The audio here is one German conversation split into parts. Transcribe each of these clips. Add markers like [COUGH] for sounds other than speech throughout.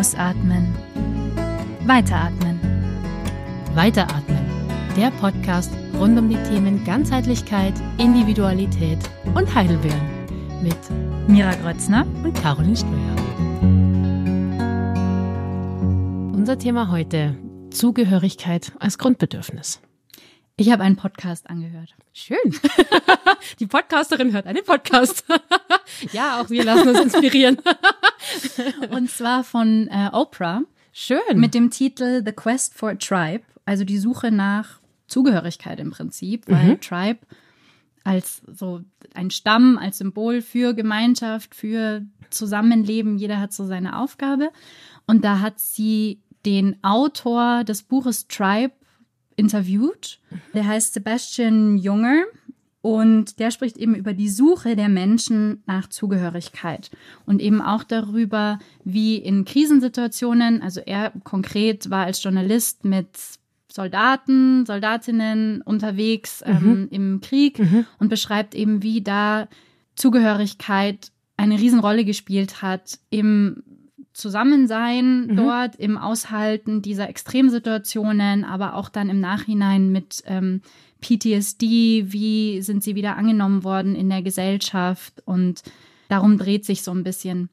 Ausatmen. Weiteratmen. Weiteratmen. Der Podcast rund um die Themen Ganzheitlichkeit, Individualität und Heidelbeeren mit Mira Grötzner und Caroline Ströer. Unser Thema heute: Zugehörigkeit als Grundbedürfnis. Ich habe einen Podcast angehört. Schön. [LAUGHS] Die Podcasterin hört einen Podcast. [LAUGHS] ja, auch wir lassen uns inspirieren. [LAUGHS] [LAUGHS] Und zwar von äh, Oprah. Schön. Mit dem Titel The Quest for a Tribe, also die Suche nach Zugehörigkeit im Prinzip, weil mhm. Tribe als so ein Stamm, als Symbol für Gemeinschaft, für Zusammenleben, jeder hat so seine Aufgabe. Und da hat sie den Autor des Buches Tribe interviewt. Der heißt Sebastian Junger und der spricht eben über die Suche der Menschen nach Zugehörigkeit und eben auch darüber, wie in Krisensituationen, also er konkret war als Journalist mit Soldaten, Soldatinnen unterwegs mhm. ähm, im Krieg mhm. und beschreibt eben, wie da Zugehörigkeit eine Riesenrolle gespielt hat im Zusammensein mhm. dort, im Aushalten dieser Extremsituationen, aber auch dann im Nachhinein mit ähm, PTSD, wie sind sie wieder angenommen worden in der Gesellschaft und darum dreht sich so ein bisschen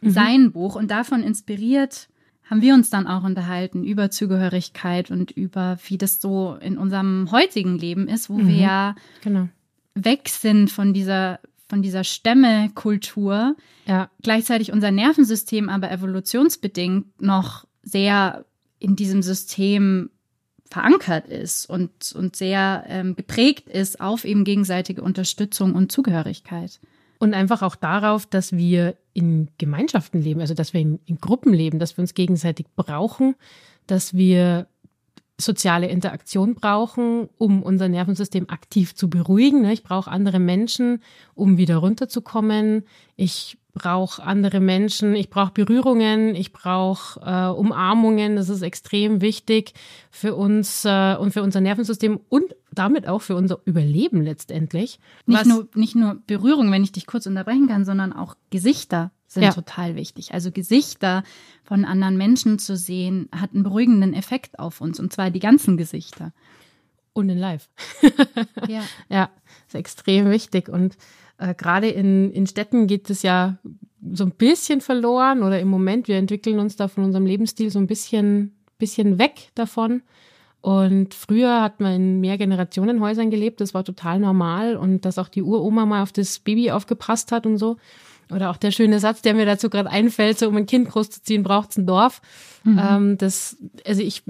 mhm. sein Buch und davon inspiriert haben wir uns dann auch unterhalten über Zugehörigkeit und über, wie das so in unserem heutigen Leben ist, wo mhm. wir ja genau. weg sind von dieser von dieser Stämmekultur, ja. gleichzeitig unser Nervensystem aber evolutionsbedingt noch sehr in diesem System verankert ist und, und sehr ähm, geprägt ist auf eben gegenseitige Unterstützung und Zugehörigkeit. Und einfach auch darauf, dass wir in Gemeinschaften leben, also dass wir in, in Gruppen leben, dass wir uns gegenseitig brauchen, dass wir soziale Interaktion brauchen, um unser Nervensystem aktiv zu beruhigen. Ne? Ich brauche andere Menschen, um wieder runterzukommen. Ich brauche andere Menschen, ich brauche Berührungen, ich brauche äh, Umarmungen. Das ist extrem wichtig für uns äh, und für unser Nervensystem und damit auch für unser Überleben letztendlich. Nicht, nur, nicht nur Berührung, wenn ich dich kurz unterbrechen kann, sondern auch Gesichter sind ja. total wichtig. Also Gesichter von anderen Menschen zu sehen, hat einen beruhigenden Effekt auf uns und zwar die ganzen Gesichter. Und in Live. [LAUGHS] ja. ja, ist extrem wichtig. Und äh, gerade in, in Städten geht es ja so ein bisschen verloren oder im Moment, wir entwickeln uns da von unserem Lebensstil so ein bisschen, bisschen weg davon. Und früher hat man in Mehrgenerationenhäusern gelebt, das war total normal und dass auch die Uroma mal auf das Baby aufgepasst hat und so. Oder auch der schöne Satz, der mir dazu gerade einfällt, so um ein Kind großzuziehen, braucht es ein Dorf. Mhm. Ähm, das, also ich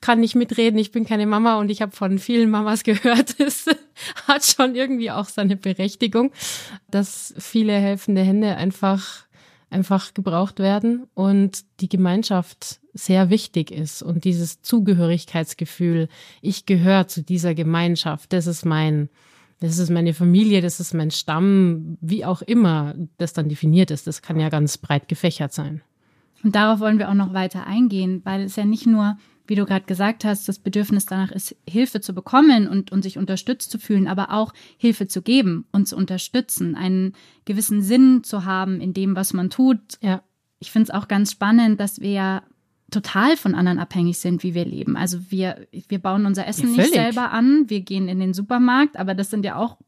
kann nicht mitreden, ich bin keine Mama und ich habe von vielen Mamas [LAUGHS] gehört, es hat schon irgendwie auch seine Berechtigung, dass viele helfende Hände einfach einfach gebraucht werden und die Gemeinschaft sehr wichtig ist und dieses Zugehörigkeitsgefühl, ich gehöre zu dieser Gemeinschaft, das ist mein das ist meine Familie, das ist mein Stamm, wie auch immer das dann definiert ist. Das kann ja ganz breit gefächert sein. Und darauf wollen wir auch noch weiter eingehen, weil es ja nicht nur, wie du gerade gesagt hast, das Bedürfnis danach ist, Hilfe zu bekommen und, und sich unterstützt zu fühlen, aber auch Hilfe zu geben und zu unterstützen, einen gewissen Sinn zu haben in dem, was man tut. Ja. Ich finde es auch ganz spannend, dass wir ja total von anderen abhängig sind, wie wir leben. Also wir, wir bauen unser Essen ja, nicht selber an, wir gehen in den Supermarkt, aber das sind ja auch,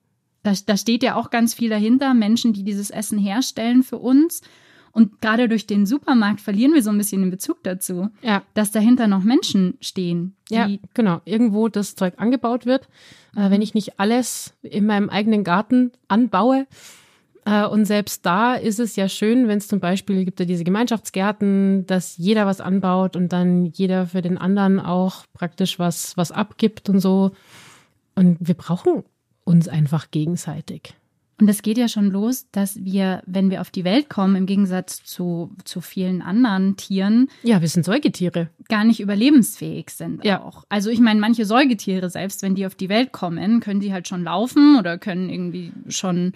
da, da steht ja auch ganz viel dahinter, Menschen, die dieses Essen herstellen für uns. Und gerade durch den Supermarkt verlieren wir so ein bisschen den Bezug dazu, ja. dass dahinter noch Menschen stehen. Ja, genau. Irgendwo das Zeug angebaut wird. Äh, wenn ich nicht alles in meinem eigenen Garten anbaue, und selbst da ist es ja schön, wenn es zum Beispiel gibt ja diese Gemeinschaftsgärten, dass jeder was anbaut und dann jeder für den anderen auch praktisch was, was abgibt und so. Und wir brauchen uns einfach gegenseitig. Und es geht ja schon los, dass wir, wenn wir auf die Welt kommen, im Gegensatz zu, zu vielen anderen Tieren. Ja, wir sind Säugetiere. Gar nicht überlebensfähig sind ja. auch. Also ich meine, manche Säugetiere, selbst wenn die auf die Welt kommen, können die halt schon laufen oder können irgendwie schon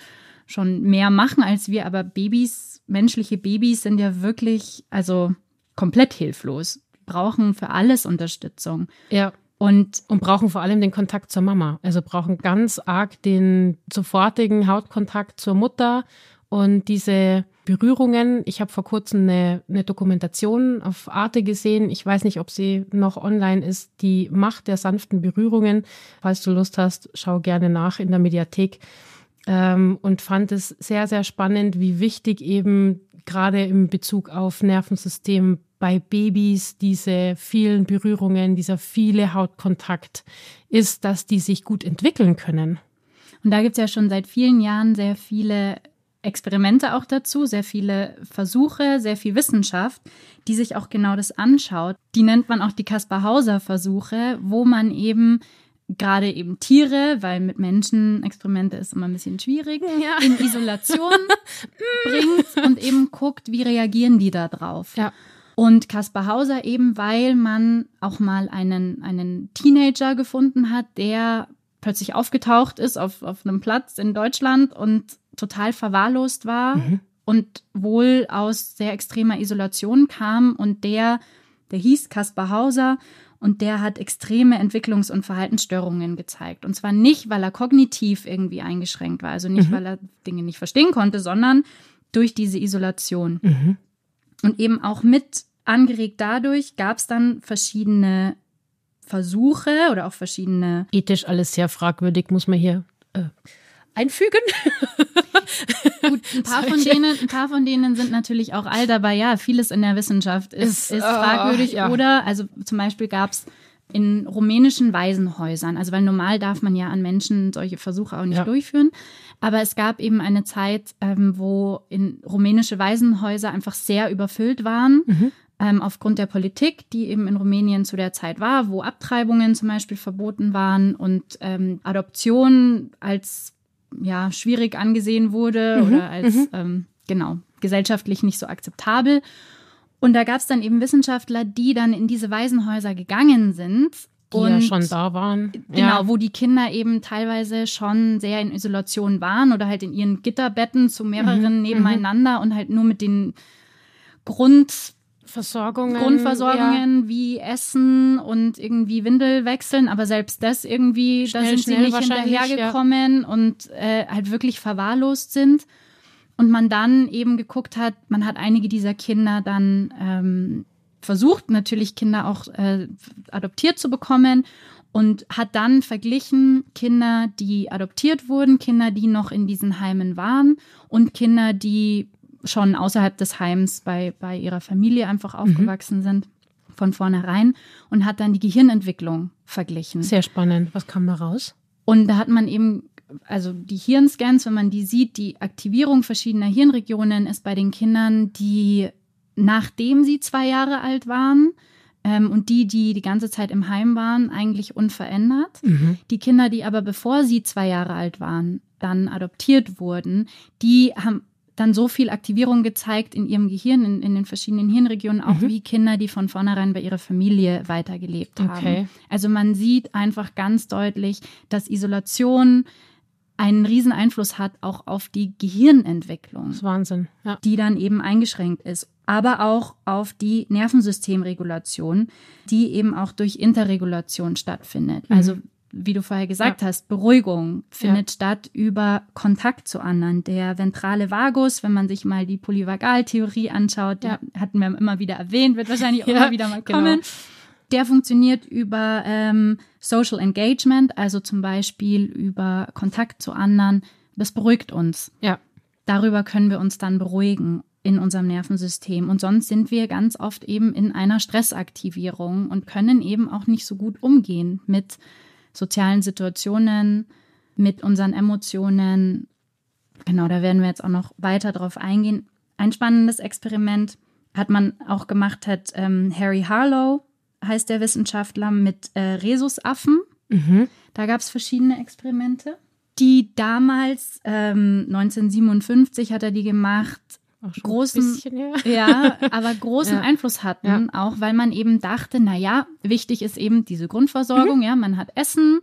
schon mehr machen als wir, aber Babys, menschliche Babys sind ja wirklich, also komplett hilflos, brauchen für alles Unterstützung. Ja. Und, und brauchen vor allem den Kontakt zur Mama. Also brauchen ganz arg den sofortigen Hautkontakt zur Mutter und diese Berührungen. Ich habe vor kurzem eine, eine Dokumentation auf Arte gesehen. Ich weiß nicht, ob sie noch online ist. Die Macht der sanften Berührungen. Falls du Lust hast, schau gerne nach in der Mediathek. Ähm, und fand es sehr, sehr spannend, wie wichtig eben gerade im Bezug auf Nervensystem bei Babys diese vielen Berührungen, dieser viele Hautkontakt ist, dass die sich gut entwickeln können. Und da gibt es ja schon seit vielen Jahren sehr viele Experimente auch dazu, sehr viele Versuche, sehr viel Wissenschaft, die sich auch genau das anschaut. Die nennt man auch die Kaspar-Hauser-Versuche, wo man eben gerade eben Tiere, weil mit Menschen Experimente ist immer ein bisschen schwierig, [LAUGHS] ja. in Isolation [LAUGHS] bringt und eben guckt, wie reagieren die da drauf. Ja. Und Kaspar Hauser eben, weil man auch mal einen, einen Teenager gefunden hat, der plötzlich aufgetaucht ist auf, auf einem Platz in Deutschland und total verwahrlost war mhm. und wohl aus sehr extremer Isolation kam und der, der hieß Kaspar Hauser und der hat extreme Entwicklungs- und Verhaltensstörungen gezeigt. Und zwar nicht, weil er kognitiv irgendwie eingeschränkt war, also nicht, mhm. weil er Dinge nicht verstehen konnte, sondern durch diese Isolation. Mhm. Und eben auch mit angeregt dadurch gab es dann verschiedene Versuche oder auch verschiedene. Ethisch alles sehr fragwürdig, muss man hier äh, einfügen. [LAUGHS] Gut, ein paar, von denen, ein paar von denen sind natürlich auch all dabei. Ja, vieles in der Wissenschaft ist, ist, ist fragwürdig. Oh, ja. Oder, also zum Beispiel gab es in rumänischen Waisenhäusern, also weil normal darf man ja an Menschen solche Versuche auch nicht ja. durchführen. Aber es gab eben eine Zeit, ähm, wo in rumänische Waisenhäuser einfach sehr überfüllt waren. Mhm. Ähm, aufgrund der Politik, die eben in Rumänien zu der Zeit war, wo Abtreibungen zum Beispiel verboten waren und ähm, Adoption als ja, schwierig angesehen wurde mhm. oder als, mhm. ähm, genau, gesellschaftlich nicht so akzeptabel. Und da gab es dann eben Wissenschaftler, die dann in diese Waisenhäuser gegangen sind. Die und, ja schon da waren. Genau, ja. wo die Kinder eben teilweise schon sehr in Isolation waren oder halt in ihren Gitterbetten zu mehreren mhm. nebeneinander mhm. und halt nur mit den Grund Versorgungen. Grundversorgungen ja. wie Essen und irgendwie Windel wechseln, aber selbst das irgendwie, schnell, da sind sie nicht hinterhergekommen ja. und äh, halt wirklich verwahrlost sind. Und man dann eben geguckt hat, man hat einige dieser Kinder dann ähm, versucht, natürlich Kinder auch äh, adoptiert zu bekommen und hat dann verglichen Kinder, die adoptiert wurden, Kinder, die noch in diesen Heimen waren und Kinder, die schon außerhalb des Heims bei, bei ihrer Familie einfach aufgewachsen mhm. sind von vornherein und hat dann die Gehirnentwicklung verglichen. Sehr spannend. Was kam da raus? Und da hat man eben, also die Hirnscans, wenn man die sieht, die Aktivierung verschiedener Hirnregionen ist bei den Kindern, die nachdem sie zwei Jahre alt waren, ähm, und die, die die ganze Zeit im Heim waren, eigentlich unverändert. Mhm. Die Kinder, die aber bevor sie zwei Jahre alt waren, dann adoptiert wurden, die haben dann so viel Aktivierung gezeigt in ihrem Gehirn, in, in den verschiedenen Hirnregionen, auch mhm. wie Kinder, die von vornherein bei ihrer Familie weitergelebt haben. Okay. Also man sieht einfach ganz deutlich, dass Isolation einen riesen Einfluss hat auch auf die Gehirnentwicklung. Das ist Wahnsinn, ja. Die dann eben eingeschränkt ist. Aber auch auf die Nervensystemregulation, die eben auch durch Interregulation stattfindet. Mhm. Also wie du vorher gesagt ja. hast, Beruhigung findet ja. statt über Kontakt zu anderen. Der ventrale Vagus, wenn man sich mal die Polyvagaltheorie anschaut, ja. hatten wir immer wieder erwähnt, wird wahrscheinlich auch [LAUGHS] immer wieder mal genau. kommen. Genau. Der funktioniert über ähm, Social Engagement, also zum Beispiel über Kontakt zu anderen. Das beruhigt uns. Ja. Darüber können wir uns dann beruhigen in unserem Nervensystem. Und sonst sind wir ganz oft eben in einer Stressaktivierung und können eben auch nicht so gut umgehen mit sozialen Situationen, mit unseren Emotionen. Genau, da werden wir jetzt auch noch weiter drauf eingehen. Ein spannendes Experiment hat man auch gemacht, hat ähm, Harry Harlow, heißt der Wissenschaftler, mit äh, Rhesusaffen. Mhm. Da gab es verschiedene Experimente. Die damals, ähm, 1957 hat er die gemacht, großen, bisschen, ja. [LAUGHS] ja. aber großen ja. Einfluss hatten, ja. auch weil man eben dachte, na ja, wichtig ist eben diese Grundversorgung, mhm. ja, man hat Essen,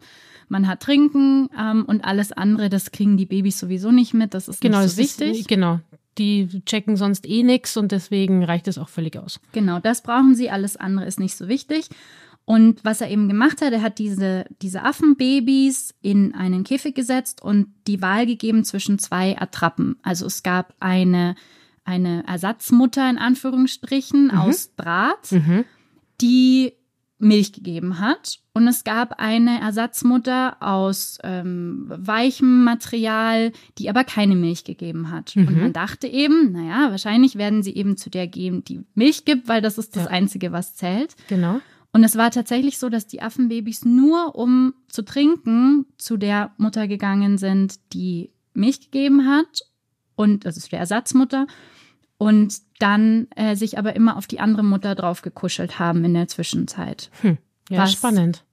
man hat Trinken ähm, und alles andere, das kriegen die Babys sowieso nicht mit, das ist genau, nicht so wichtig. Ist, genau, die checken sonst eh nichts und deswegen reicht es auch völlig aus. Genau, das brauchen sie, alles andere ist nicht so wichtig. Und was er eben gemacht hat, er hat diese, diese Affenbabys in einen Käfig gesetzt und die Wahl gegeben zwischen zwei Attrappen. Also es gab eine eine Ersatzmutter in Anführungsstrichen mhm. aus Draht, mhm. die Milch gegeben hat. Und es gab eine Ersatzmutter aus ähm, weichem Material, die aber keine Milch gegeben hat. Mhm. Und man dachte eben, naja, wahrscheinlich werden sie eben zu der gehen, die Milch gibt, weil das ist das ja. Einzige, was zählt. Genau. Und es war tatsächlich so, dass die Affenbabys nur um zu trinken zu der Mutter gegangen sind, die Milch gegeben hat. Und das ist der Ersatzmutter und dann äh, sich aber immer auf die andere Mutter drauf gekuschelt haben in der Zwischenzeit. Hm. Ja, was, spannend.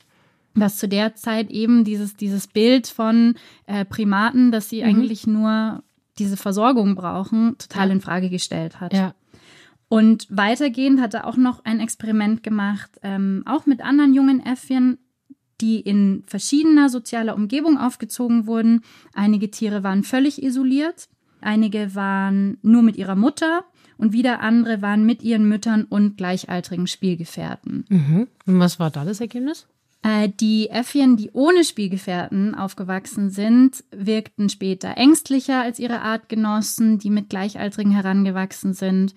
Was zu der Zeit eben dieses, dieses Bild von äh, Primaten, dass sie mhm. eigentlich nur diese Versorgung brauchen, total ja. in Frage gestellt hat. Ja. Und weitergehend hat er auch noch ein Experiment gemacht, ähm, auch mit anderen jungen Äffchen, die in verschiedener sozialer Umgebung aufgezogen wurden. Einige Tiere waren völlig isoliert, Einige waren nur mit ihrer Mutter und wieder andere waren mit ihren Müttern und gleichaltrigen Spielgefährten. Mhm. Und was war da das Ergebnis? Äh, die Äffchen, die ohne Spielgefährten aufgewachsen sind, wirkten später ängstlicher als ihre Artgenossen, die mit Gleichaltrigen herangewachsen sind.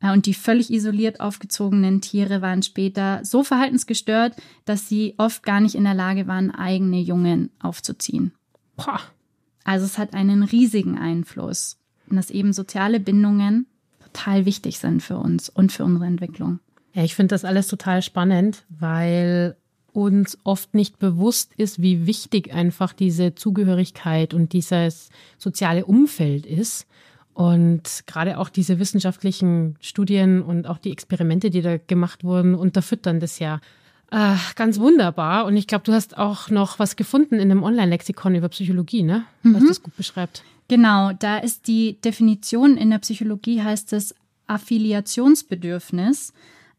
Äh, und die völlig isoliert aufgezogenen Tiere waren später so verhaltensgestört, dass sie oft gar nicht in der Lage waren, eigene Jungen aufzuziehen. Boah. Also es hat einen riesigen Einfluss, dass eben soziale Bindungen total wichtig sind für uns und für unsere Entwicklung. Ja, ich finde das alles total spannend, weil uns oft nicht bewusst ist, wie wichtig einfach diese Zugehörigkeit und dieses soziale Umfeld ist. Und gerade auch diese wissenschaftlichen Studien und auch die Experimente, die da gemacht wurden, unterfüttern das ja äh, ganz wunderbar. Und ich glaube, du hast auch noch was gefunden in einem Online-Lexikon über Psychologie, ne? Was mhm. das gut beschreibt. Genau, da ist die Definition in der Psychologie heißt es Affiliationsbedürfnis,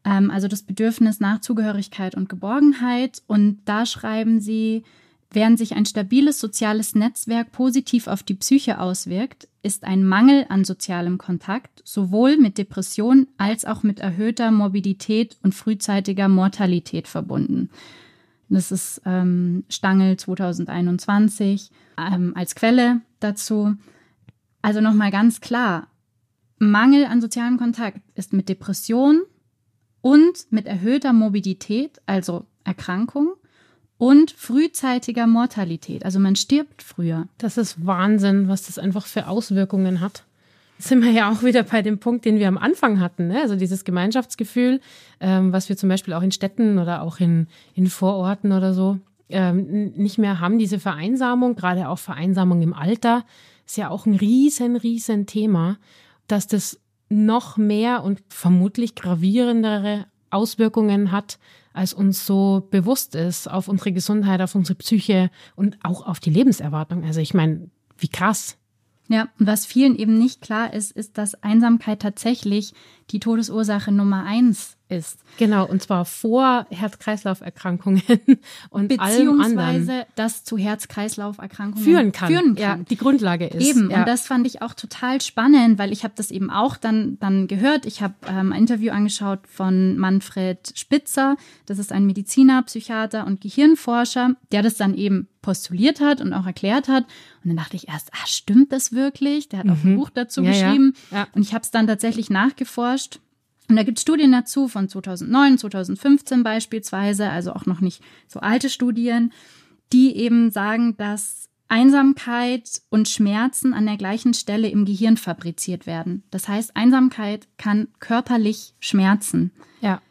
ähm, also das Bedürfnis nach Zugehörigkeit und Geborgenheit. Und da schreiben sie, Während sich ein stabiles soziales Netzwerk positiv auf die Psyche auswirkt, ist ein Mangel an sozialem Kontakt sowohl mit Depression als auch mit erhöhter Morbidität und frühzeitiger Mortalität verbunden. Das ist ähm, Stangl 2021 ähm, als Quelle dazu. Also nochmal ganz klar, Mangel an sozialem Kontakt ist mit Depression und mit erhöhter Morbidität, also Erkrankung, und frühzeitiger Mortalität. Also man stirbt früher. Das ist Wahnsinn, was das einfach für Auswirkungen hat. Sind wir ja auch wieder bei dem Punkt, den wir am Anfang hatten. Ne? Also dieses Gemeinschaftsgefühl, ähm, was wir zum Beispiel auch in Städten oder auch in, in Vororten oder so ähm, nicht mehr haben. Diese Vereinsamung, gerade auch Vereinsamung im Alter, ist ja auch ein riesen, riesen Thema, dass das noch mehr und vermutlich gravierendere Auswirkungen hat, als uns so bewusst ist auf unsere Gesundheit, auf unsere Psyche und auch auf die Lebenserwartung. Also ich meine, wie krass. Ja, und was vielen eben nicht klar ist, ist, dass Einsamkeit tatsächlich die Todesursache Nummer eins ist. Genau, und zwar vor Herz-Kreislauf-Erkrankungen [LAUGHS] und anderen. das zu Herz-Kreislauf-Erkrankungen führen kann. Führen kann. Ja, die Grundlage ist. Eben, ja. und das fand ich auch total spannend, weil ich habe das eben auch dann, dann gehört. Ich habe ähm, ein Interview angeschaut von Manfred Spitzer. Das ist ein Mediziner, Psychiater und Gehirnforscher, der das dann eben postuliert hat und auch erklärt hat. Und dann dachte ich erst, ah, stimmt das wirklich? Der hat auch ein mhm. Buch dazu ja, geschrieben. Ja. Und ich habe es dann tatsächlich nachgeforscht und da gibt es Studien dazu von 2009, 2015 beispielsweise, also auch noch nicht so alte Studien, die eben sagen, dass Einsamkeit und Schmerzen an der gleichen Stelle im Gehirn fabriziert werden. Das heißt, Einsamkeit kann körperlich schmerzen. Ja.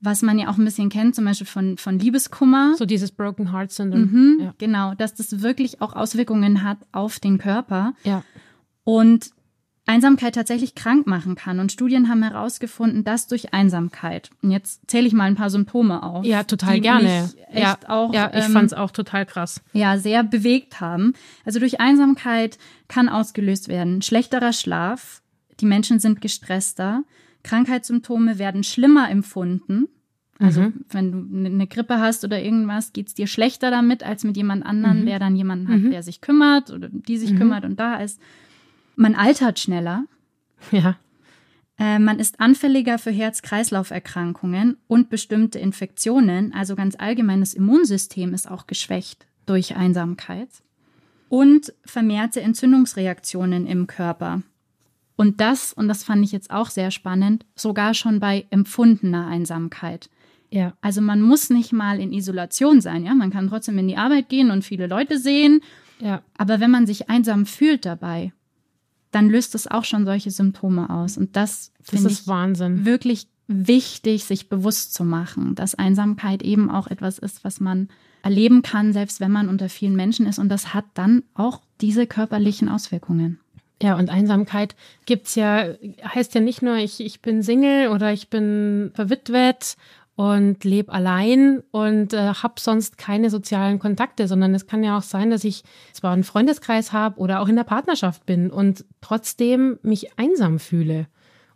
Was man ja auch ein bisschen kennt, zum Beispiel von, von Liebeskummer. So dieses Broken Heart Syndrome. Mhm, ja. Genau, dass das wirklich auch Auswirkungen hat auf den Körper. Ja. Und Einsamkeit tatsächlich krank machen kann. Und Studien haben herausgefunden, dass durch Einsamkeit, und jetzt zähle ich mal ein paar Symptome auf. Ja, total gerne. ja, auch, ja, ich ähm, fand es auch total krass. Ja, sehr bewegt haben. Also durch Einsamkeit kann ausgelöst werden schlechterer Schlaf, die Menschen sind gestresster, Krankheitssymptome werden schlimmer empfunden. Also mhm. wenn du eine ne Grippe hast oder irgendwas, geht's dir schlechter damit als mit jemand anderem, mhm. der dann jemanden hat, mhm. der sich kümmert oder die sich mhm. kümmert und da ist. Man altert schneller. Ja. Äh, man ist anfälliger für Herz-Kreislauf-Erkrankungen und bestimmte Infektionen. Also ganz allgemeines Immunsystem ist auch geschwächt durch Einsamkeit. Und vermehrte Entzündungsreaktionen im Körper. Und das, und das fand ich jetzt auch sehr spannend, sogar schon bei empfundener Einsamkeit. Ja. Also man muss nicht mal in Isolation sein, ja. Man kann trotzdem in die Arbeit gehen und viele Leute sehen. Ja. Aber wenn man sich einsam fühlt dabei, dann löst es auch schon solche Symptome aus. Und das, das finde ich Wahnsinn. wirklich wichtig, sich bewusst zu machen, dass Einsamkeit eben auch etwas ist, was man erleben kann, selbst wenn man unter vielen Menschen ist. Und das hat dann auch diese körperlichen Auswirkungen. Ja, und Einsamkeit gibt's ja, heißt ja nicht nur, ich, ich bin Single oder ich bin verwitwet und lebe allein und äh, habe sonst keine sozialen Kontakte, sondern es kann ja auch sein, dass ich zwar einen Freundeskreis habe oder auch in der Partnerschaft bin und trotzdem mich einsam fühle.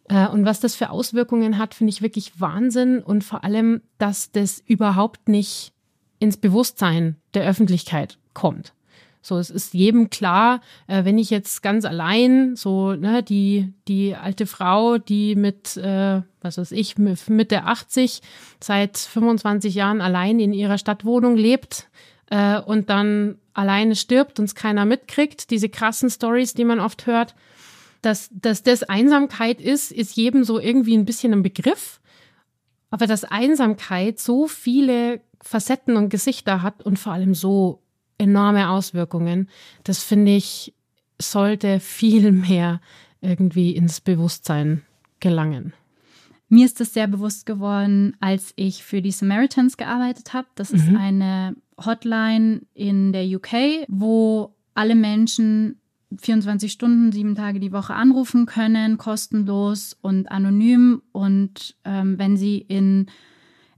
Äh, und was das für Auswirkungen hat, finde ich wirklich Wahnsinn und vor allem, dass das überhaupt nicht ins Bewusstsein der Öffentlichkeit kommt. So, es ist jedem klar, äh, wenn ich jetzt ganz allein, so, ne, die, die alte Frau, die mit, äh, was weiß ich, Mitte 80 seit 25 Jahren allein in ihrer Stadtwohnung lebt äh, und dann alleine stirbt und es keiner mitkriegt, diese krassen Stories, die man oft hört, dass, dass das Einsamkeit ist, ist jedem so irgendwie ein bisschen ein Begriff. Aber dass Einsamkeit so viele Facetten und Gesichter hat und vor allem so enorme Auswirkungen. Das finde ich, sollte viel [LAUGHS] mehr irgendwie ins Bewusstsein gelangen. Mir ist das sehr bewusst geworden, als ich für die Samaritans gearbeitet habe. Das mhm. ist eine Hotline in der UK, wo alle Menschen 24 Stunden, sieben Tage die Woche anrufen können, kostenlos und anonym. Und ähm, wenn sie in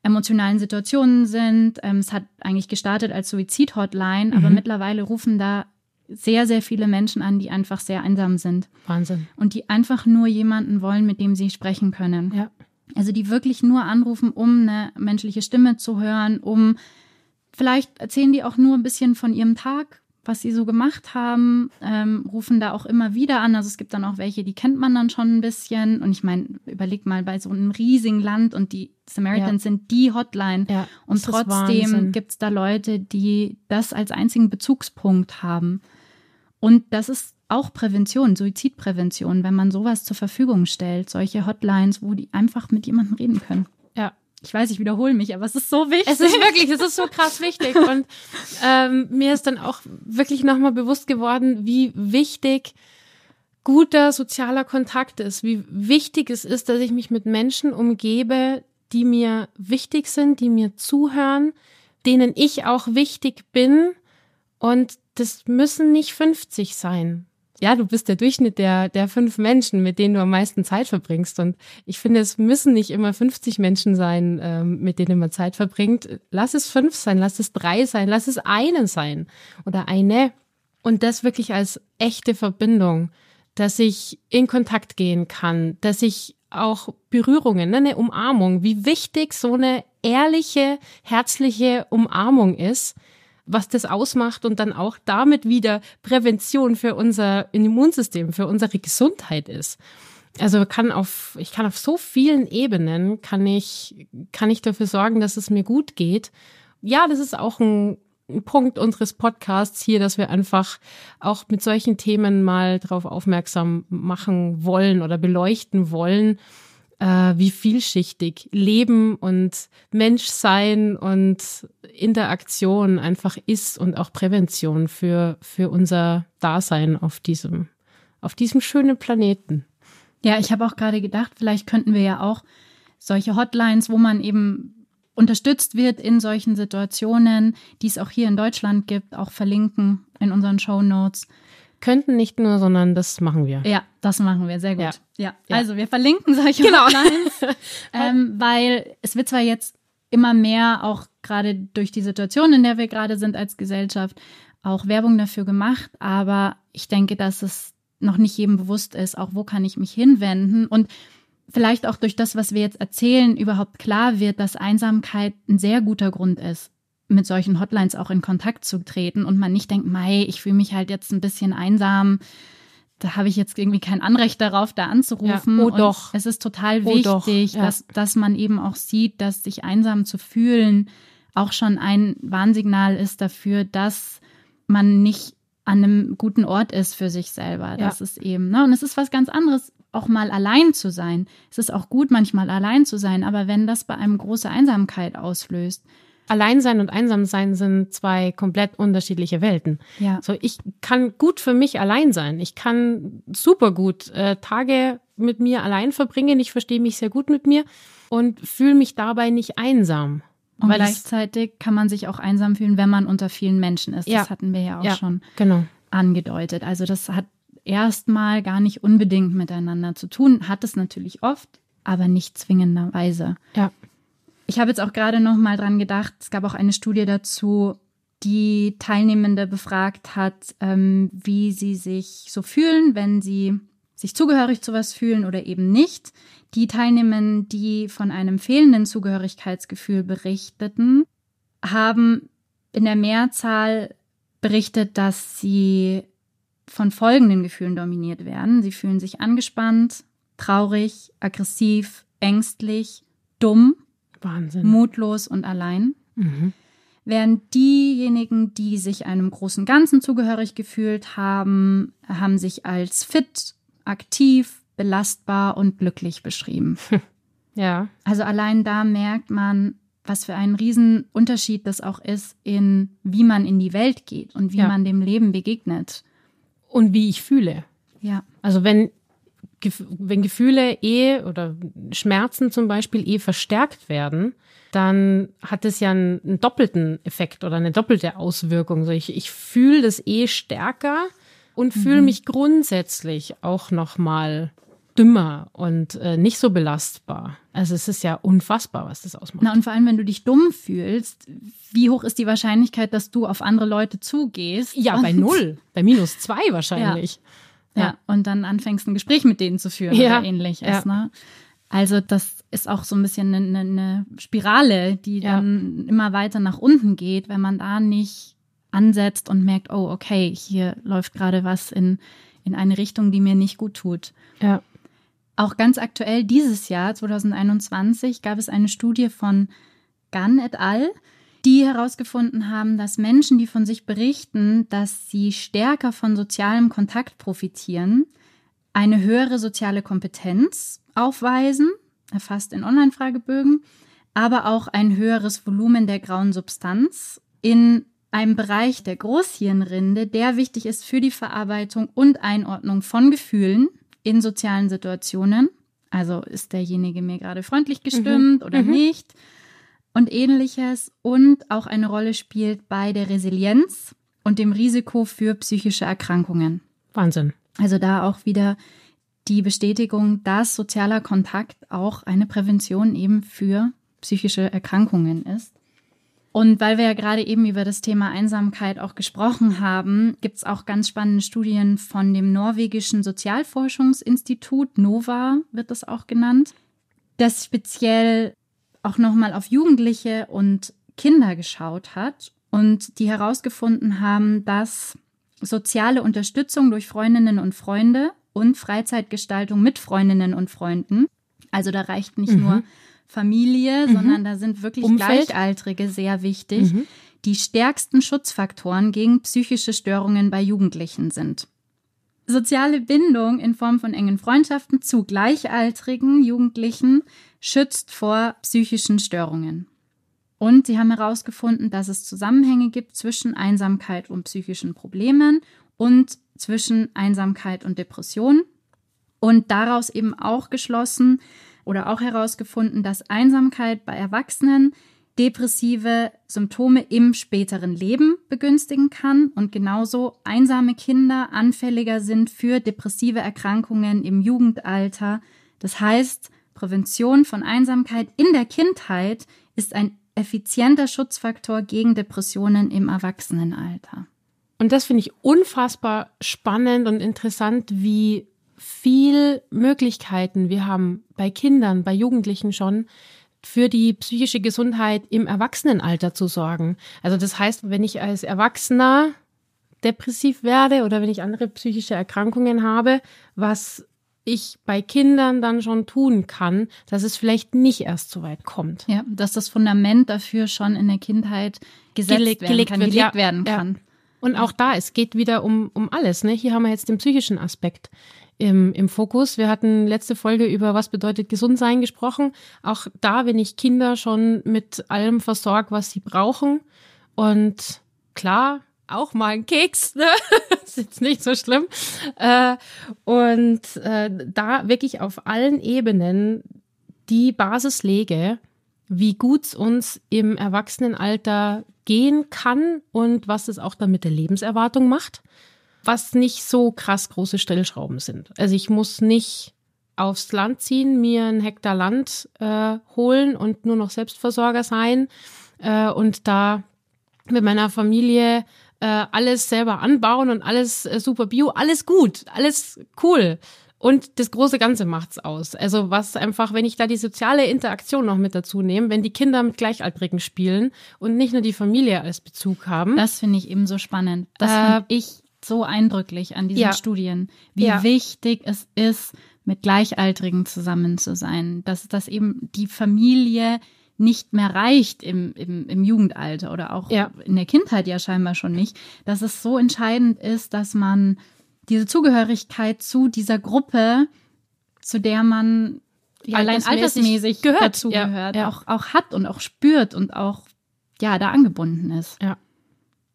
emotionalen Situationen sind. Ähm, es hat eigentlich gestartet als Suizid-Hotline, mhm. aber mittlerweile rufen da sehr, sehr viele Menschen an, die einfach sehr einsam sind. Wahnsinn. Und die einfach nur jemanden wollen, mit dem sie sprechen können. Ja. Also die wirklich nur anrufen, um eine menschliche Stimme zu hören, um vielleicht erzählen die auch nur ein bisschen von ihrem Tag, was sie so gemacht haben, ähm, rufen da auch immer wieder an. Also es gibt dann auch welche, die kennt man dann schon ein bisschen. Und ich meine, überleg mal bei so einem riesigen Land und die Samaritans ja. sind die Hotline. Ja, und trotzdem gibt es da Leute, die das als einzigen Bezugspunkt haben. Und das ist auch Prävention, Suizidprävention, wenn man sowas zur Verfügung stellt, solche Hotlines, wo die einfach mit jemandem reden können. Ja, ich weiß, ich wiederhole mich, aber es ist so wichtig. Es ist wirklich, es ist so krass wichtig. [LAUGHS] Und ähm, mir ist dann auch wirklich nochmal bewusst geworden, wie wichtig guter sozialer Kontakt ist, wie wichtig es ist, dass ich mich mit Menschen umgebe, die mir wichtig sind, die mir zuhören, denen ich auch wichtig bin. Und das müssen nicht 50 sein ja, du bist der Durchschnitt der, der fünf Menschen, mit denen du am meisten Zeit verbringst. Und ich finde, es müssen nicht immer 50 Menschen sein, ähm, mit denen man Zeit verbringt. Lass es fünf sein, lass es drei sein, lass es einen sein oder eine. Und das wirklich als echte Verbindung, dass ich in Kontakt gehen kann, dass ich auch Berührungen, ne, eine Umarmung, wie wichtig so eine ehrliche, herzliche Umarmung ist, was das ausmacht und dann auch damit wieder Prävention für unser Immunsystem, für unsere Gesundheit ist. Also kann auf, ich kann auf so vielen Ebenen kann ich, kann ich dafür sorgen, dass es mir gut geht. Ja, das ist auch ein, ein Punkt unseres Podcasts hier, dass wir einfach auch mit solchen Themen mal darauf aufmerksam machen wollen oder beleuchten wollen, äh, wie vielschichtig Leben und Menschsein und Interaktion einfach ist und auch Prävention für, für unser Dasein auf diesem, auf diesem schönen Planeten. Ja, ich habe auch gerade gedacht, vielleicht könnten wir ja auch solche Hotlines, wo man eben unterstützt wird in solchen Situationen, die es auch hier in Deutschland gibt, auch verlinken in unseren Show Notes könnten nicht nur, sondern das machen wir. Ja, das machen wir, sehr gut. Ja, ja. ja. also wir verlinken solche genau. Hotlines, [LAUGHS] ähm, weil es wird zwar jetzt immer mehr, auch gerade durch die Situation, in der wir gerade sind als Gesellschaft, auch Werbung dafür gemacht, aber ich denke, dass es noch nicht jedem bewusst ist, auch wo kann ich mich hinwenden und vielleicht auch durch das, was wir jetzt erzählen, überhaupt klar wird, dass Einsamkeit ein sehr guter Grund ist, mit solchen Hotlines auch in Kontakt zu treten und man nicht denkt, mei, ich fühle mich halt jetzt ein bisschen einsam, da habe ich jetzt irgendwie kein Anrecht darauf, da anzurufen. Ja, oh doch. es ist total oh wichtig, ja. dass, dass man eben auch sieht, dass sich einsam zu fühlen auch schon ein Warnsignal ist dafür, dass man nicht an einem guten Ort ist für sich selber. Das ja. ist eben, ne? Und es ist was ganz anderes, auch mal allein zu sein. Es ist auch gut, manchmal allein zu sein, aber wenn das bei einem große Einsamkeit auslöst. Alleinsein und Einsamsein sind zwei komplett unterschiedliche Welten. Ja. So, ich kann gut für mich allein sein. Ich kann super gut äh, Tage mit mir allein verbringen. Ich verstehe mich sehr gut mit mir und fühle mich dabei nicht einsam. Und Weil gleichzeitig kann man sich auch einsam fühlen, wenn man unter vielen Menschen ist. Ja. Das hatten wir ja auch ja, schon genau. angedeutet. Also das hat erstmal gar nicht unbedingt miteinander zu tun, hat es natürlich oft, aber nicht zwingenderweise. Ja. Ich habe jetzt auch gerade noch mal dran gedacht, es gab auch eine Studie dazu, die Teilnehmende befragt hat, ähm, wie sie sich so fühlen, wenn sie sich zugehörig zu was fühlen oder eben nicht. Die Teilnehmenden, die von einem fehlenden Zugehörigkeitsgefühl berichteten, haben in der Mehrzahl berichtet, dass sie von folgenden Gefühlen dominiert werden. Sie fühlen sich angespannt, traurig, aggressiv, ängstlich, dumm, Wahnsinn. mutlos und allein. Mhm. Während diejenigen, die sich einem großen Ganzen zugehörig gefühlt haben, haben sich als fit, aktiv, belastbar und glücklich beschrieben. [LAUGHS] Ja. Also allein da merkt man, was für einen Riesenunterschied das auch ist in wie man in die Welt geht und wie ja. man dem Leben begegnet. Und wie ich fühle. Ja. Also wenn, wenn Gefühle eh oder Schmerzen zum Beispiel eh verstärkt werden, dann hat es ja einen, einen doppelten Effekt oder eine doppelte Auswirkung. Also ich, ich fühle das eh stärker und fühle mhm. mich grundsätzlich auch noch mal dümmer und äh, nicht so belastbar. Also es ist ja unfassbar, was das ausmacht. Na und vor allem, wenn du dich dumm fühlst, wie hoch ist die Wahrscheinlichkeit, dass du auf andere Leute zugehst? Ja, bei null, bei minus zwei wahrscheinlich. Ja. Ja. ja. und dann anfängst ein Gespräch mit denen zu führen ja. oder ähnliches. Ja. Ne? Also das ist auch so ein bisschen eine, eine Spirale, die dann immer weiter nach unten geht, wenn man da nicht ansetzt und merkt, oh, okay, hier läuft gerade was in, in eine Richtung, die mir nicht gut tut. Ja. Auch ganz aktuell dieses Jahr, 2021, gab es eine Studie von Gunn et al., die herausgefunden haben, dass Menschen, die von sich berichten, dass sie stärker von sozialem Kontakt profitieren, eine höhere soziale Kompetenz aufweisen, erfasst in Online-Fragebögen, aber auch ein höheres Volumen der grauen Substanz in einem Bereich der Großhirnrinde, der wichtig ist für die Verarbeitung und Einordnung von Gefühlen in sozialen Situationen. Also ist derjenige mir gerade freundlich gestimmt mhm. oder mhm. nicht und ähnliches und auch eine Rolle spielt bei der Resilienz und dem Risiko für psychische Erkrankungen. Wahnsinn. Also da auch wieder die Bestätigung, dass sozialer Kontakt auch eine Prävention eben für psychische Erkrankungen ist. Und weil wir ja gerade eben über das Thema Einsamkeit auch gesprochen haben, gibt es auch ganz spannende Studien von dem norwegischen Sozialforschungsinstitut, NOVA wird das auch genannt, das speziell auch nochmal auf Jugendliche und Kinder geschaut hat und die herausgefunden haben, dass soziale Unterstützung durch Freundinnen und Freunde und Freizeitgestaltung mit Freundinnen und Freunden, also da reicht nicht mhm. nur Familie, mhm. sondern da sind wirklich Umfeld. Gleichaltrige sehr wichtig, mhm. die stärksten Schutzfaktoren gegen psychische Störungen bei Jugendlichen sind. Soziale Bindung in Form von engen Freundschaften zu gleichaltrigen Jugendlichen schützt vor psychischen Störungen. Und sie haben herausgefunden, dass es Zusammenhänge gibt zwischen Einsamkeit und psychischen Problemen und zwischen Einsamkeit und Depression. Und daraus eben auch geschlossen, oder auch herausgefunden, dass Einsamkeit bei Erwachsenen depressive Symptome im späteren Leben begünstigen kann und genauso einsame Kinder anfälliger sind für depressive Erkrankungen im Jugendalter. Das heißt, Prävention von Einsamkeit in der Kindheit ist ein effizienter Schutzfaktor gegen Depressionen im Erwachsenenalter. Und das finde ich unfassbar spannend und interessant, wie viel Möglichkeiten wir haben bei Kindern, bei Jugendlichen schon, für die psychische Gesundheit im Erwachsenenalter zu sorgen. Also das heißt, wenn ich als Erwachsener depressiv werde oder wenn ich andere psychische Erkrankungen habe, was ich bei Kindern dann schon tun kann, dass es vielleicht nicht erst so weit kommt. Ja, dass das Fundament dafür schon in der Kindheit gesetzt gelegt, werden gelegt kann, wird, gelegt ja, werden kann. Und auch da, es geht wieder um, um alles. Ne? Hier haben wir jetzt den psychischen Aspekt im, im Fokus. Wir hatten letzte Folge über was bedeutet gesund sein gesprochen. Auch da, wenn ich Kinder schon mit allem versorge, was sie brauchen. Und klar, auch mal ein Keks, ne? [LAUGHS] ist jetzt nicht so schlimm. Äh, und äh, da wirklich auf allen Ebenen die Basis lege, wie gut es uns im Erwachsenenalter gehen kann und was es auch dann mit der Lebenserwartung macht, was nicht so krass große Stellschrauben sind. Also ich muss nicht aufs Land ziehen, mir ein Hektar Land äh, holen und nur noch Selbstversorger sein äh, und da mit meiner Familie äh, alles selber anbauen und alles äh, super bio, alles gut, alles cool. Und das große Ganze macht's aus. Also was einfach, wenn ich da die soziale Interaktion noch mit dazu nehme, wenn die Kinder mit Gleichaltrigen spielen und nicht nur die Familie als Bezug haben. Das finde ich eben so spannend. Das äh, finde ich so eindrücklich an diesen ja. Studien, wie ja. wichtig es ist, mit Gleichaltrigen zusammen zu sein. Dass, dass eben die Familie nicht mehr reicht im, im, im Jugendalter oder auch ja. in der Kindheit ja scheinbar schon nicht, dass es so entscheidend ist, dass man diese Zugehörigkeit zu dieser Gruppe, zu der man ja, allein altersmäßig gehört, dazugehört, ja. Auch, auch hat und auch spürt und auch ja da angebunden ist. Ja.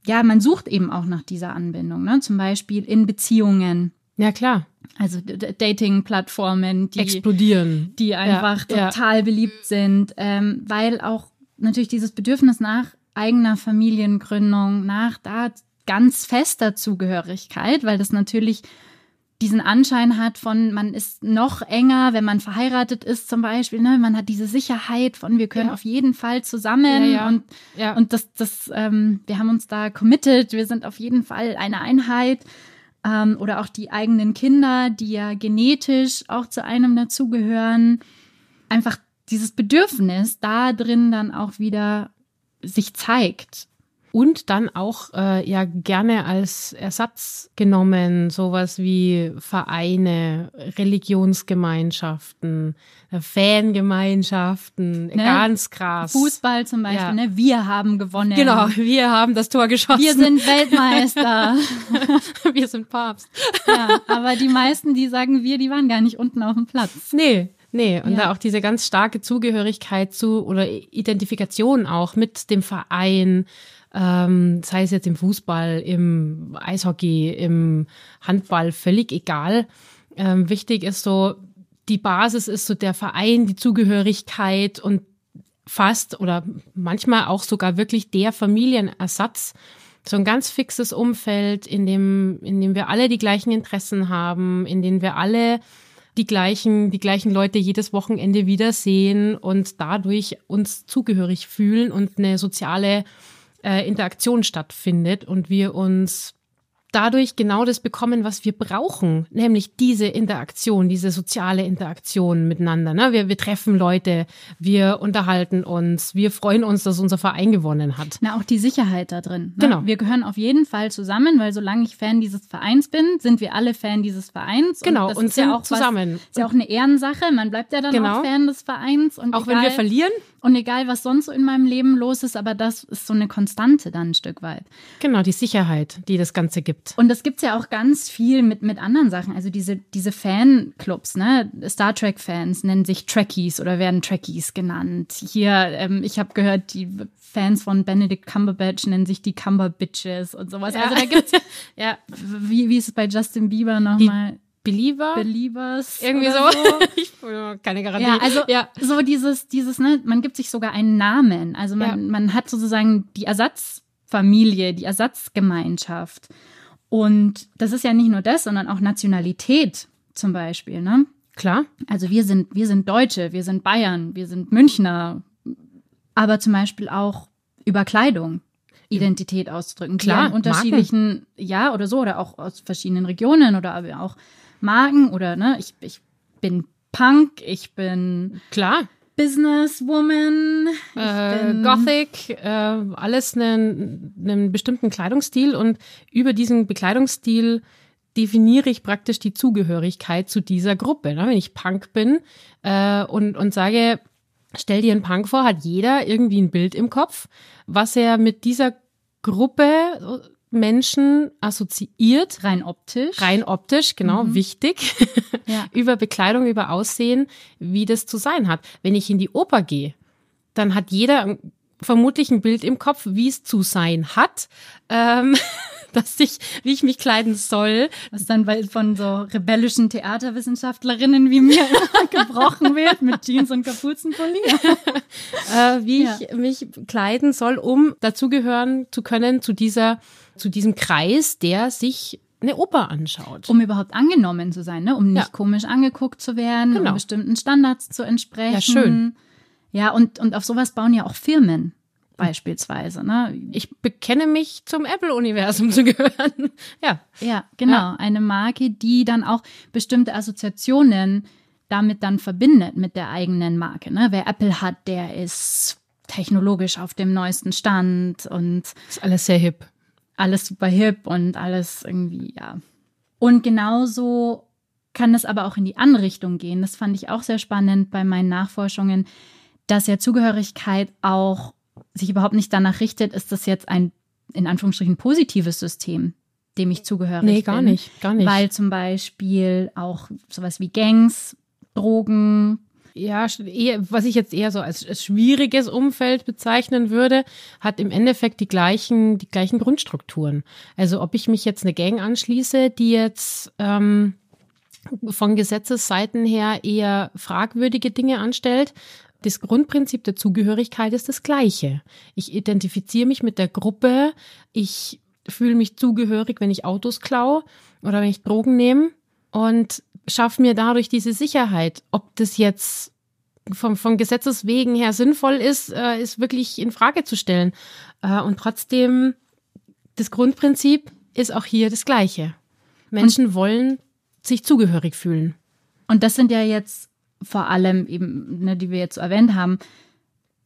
Ja, man sucht eben auch nach dieser Anbindung, ne? Zum Beispiel in Beziehungen. Ja, klar. Also Dating-Plattformen, die explodieren, die einfach ja, total ja. beliebt sind, ähm, weil auch natürlich dieses Bedürfnis nach eigener Familiengründung, nach da ganz fester Zugehörigkeit, weil das natürlich diesen Anschein hat von, man ist noch enger, wenn man verheiratet ist zum Beispiel. Ne? Man hat diese Sicherheit von, wir können ja. auf jeden Fall zusammen ja, ja. und ja. und das, das, ähm, wir haben uns da committed, wir sind auf jeden Fall eine Einheit ähm, oder auch die eigenen Kinder, die ja genetisch auch zu einem dazugehören. Einfach dieses Bedürfnis da drin dann auch wieder sich zeigt und dann auch äh, ja gerne als Ersatz genommen, sowas wie Vereine, Religionsgemeinschaften, äh, Fangemeinschaften, ne? ganz krass. Fußball zum Beispiel, ja. ne? Wir haben gewonnen. Genau, wir haben das Tor geschossen. Wir sind Weltmeister. [LAUGHS] wir sind Papst. ja, aber die meisten, die sagen wir, die waren gar nicht unten auf dem Platz. Nee, Nee, und ja. da auch diese ganz starke Zugehörigkeit zu oder Identifikation auch mit dem Verein, ähm, sei es jetzt im Fußball, im Eishockey, im Handball, völlig egal. Ähm, wichtig ist so, die Basis ist so der Verein, die Zugehörigkeit und fast oder manchmal auch sogar wirklich der Familienersatz. So ein ganz fixes Umfeld, in dem, in dem wir alle die gleichen Interessen haben, in dem wir alle die gleichen, die gleichen Leute jedes Wochenende wiedersehen und dadurch uns zugehörig fühlen und eine soziale äh, Interaktion stattfindet und wir uns dadurch genau das bekommen, was wir brauchen, nämlich diese Interaktion, diese soziale Interaktion miteinander. Ne? Wir, wir treffen Leute, wir unterhalten uns, wir freuen uns, dass unser Verein gewonnen hat. Na, auch die Sicherheit da drin. Ne? Genau. Wir gehören auf jeden Fall zusammen, weil solange ich Fan dieses Vereins bin, sind wir alle Fan dieses Vereins. Genau, und, und sind ja auch zusammen. Was, ist ja auch eine Ehrensache. Man bleibt ja dann genau. auch Fan des Vereins. Und auch egal, wenn wir verlieren. Und egal, was sonst so in meinem Leben los ist, aber das ist so eine Konstante dann ein Stück weit. Genau, die Sicherheit, die das Ganze gibt. Und das gibt es ja auch ganz viel mit, mit anderen Sachen. Also diese, diese Fanclubs, ne? Star Trek-Fans nennen sich Trekkies oder werden Trekkies genannt. Hier, ähm, ich habe gehört, die Fans von Benedict Cumberbatch nennen sich die Cumberbitches und sowas. Ja. Also da gibt's, ja, wie, wie ist es bei Justin Bieber nochmal? Believer. Believers. Irgendwie so. so. [LAUGHS] ich keine Garantie. Ja, also ja. so dieses, dieses, ne, man gibt sich sogar einen Namen. Also man, ja. man hat sozusagen die Ersatzfamilie, die Ersatzgemeinschaft. Und das ist ja nicht nur das, sondern auch Nationalität zum Beispiel, ne? Klar. Also wir sind, wir sind Deutsche, wir sind Bayern, wir sind Münchner, aber zum Beispiel auch über Kleidung. Identität auszudrücken. Klar, unterschiedlichen, Marken. ja, oder so, oder auch aus verschiedenen Regionen oder aber auch Marken oder, ne, ich, ich bin Punk, ich bin. Klar. Businesswoman, äh, Gothic, äh, alles einen, einen bestimmten Kleidungsstil und über diesen Bekleidungsstil definiere ich praktisch die Zugehörigkeit zu dieser Gruppe. Ne? Wenn ich Punk bin äh, und, und sage, stell dir einen Punk vor, hat jeder irgendwie ein Bild im Kopf, was er mit dieser Gruppe Menschen assoziiert. Rein optisch. Rein optisch, genau, mhm. wichtig. [LAUGHS] Ja. über Bekleidung, über Aussehen, wie das zu sein hat. Wenn ich in die Oper gehe, dann hat jeder vermutlich ein Bild im Kopf, wie es zu sein hat. Ähm, [LAUGHS] [LAUGHS] dass ich, wie ich mich kleiden soll. Was dann von so rebellischen Theaterwissenschaftlerinnen wie mir [LAUGHS] gebrochen wird mit Jeans und Kapuzenpulli. [LAUGHS] äh, wie ja. ich mich kleiden soll, um dazugehören zu können zu dieser, zu diesem Kreis, der sich eine Oper anschaut. Um überhaupt angenommen zu sein, ne? um nicht ja. komisch angeguckt zu werden, genau. um bestimmten Standards zu entsprechen. Ja, schön. Ja, und, und auf sowas bauen ja auch Firmen beispielsweise. Ne? Ich bekenne mich zum Apple-Universum zu gehören. [LAUGHS] ja. Ja, genau. Ja. Eine Marke, die dann auch bestimmte Assoziationen damit dann verbindet mit der eigenen Marke. Ne? Wer Apple hat, der ist technologisch auf dem neuesten Stand und ist alles sehr hip. Alles super hip und alles irgendwie, ja. Und genauso kann es aber auch in die andere Richtung gehen. Das fand ich auch sehr spannend bei meinen Nachforschungen, dass ja Zugehörigkeit auch sich überhaupt nicht danach richtet, ist das jetzt ein in Anführungsstrichen positives System, dem ich zugehöre. Nee, gar bin, nicht, gar nicht. Weil zum Beispiel auch sowas wie Gangs, Drogen, ja, was ich jetzt eher so als, als, schwieriges Umfeld bezeichnen würde, hat im Endeffekt die gleichen, die gleichen Grundstrukturen. Also ob ich mich jetzt eine Gang anschließe, die jetzt ähm, von Gesetzesseiten her eher fragwürdige Dinge anstellt, das Grundprinzip der Zugehörigkeit ist das gleiche. Ich identifiziere mich mit der Gruppe, ich fühle mich zugehörig, wenn ich Autos klaue oder wenn ich Drogen nehme und schaffe mir dadurch diese Sicherheit. Ob das jetzt vom, vom Gesetzes wegen her sinnvoll ist, äh, ist wirklich in Frage zu stellen. Äh, und trotzdem, das Grundprinzip ist auch hier das gleiche. Menschen und, wollen sich zugehörig fühlen. Und das sind ja jetzt vor allem eben, ne, die wir jetzt so erwähnt haben,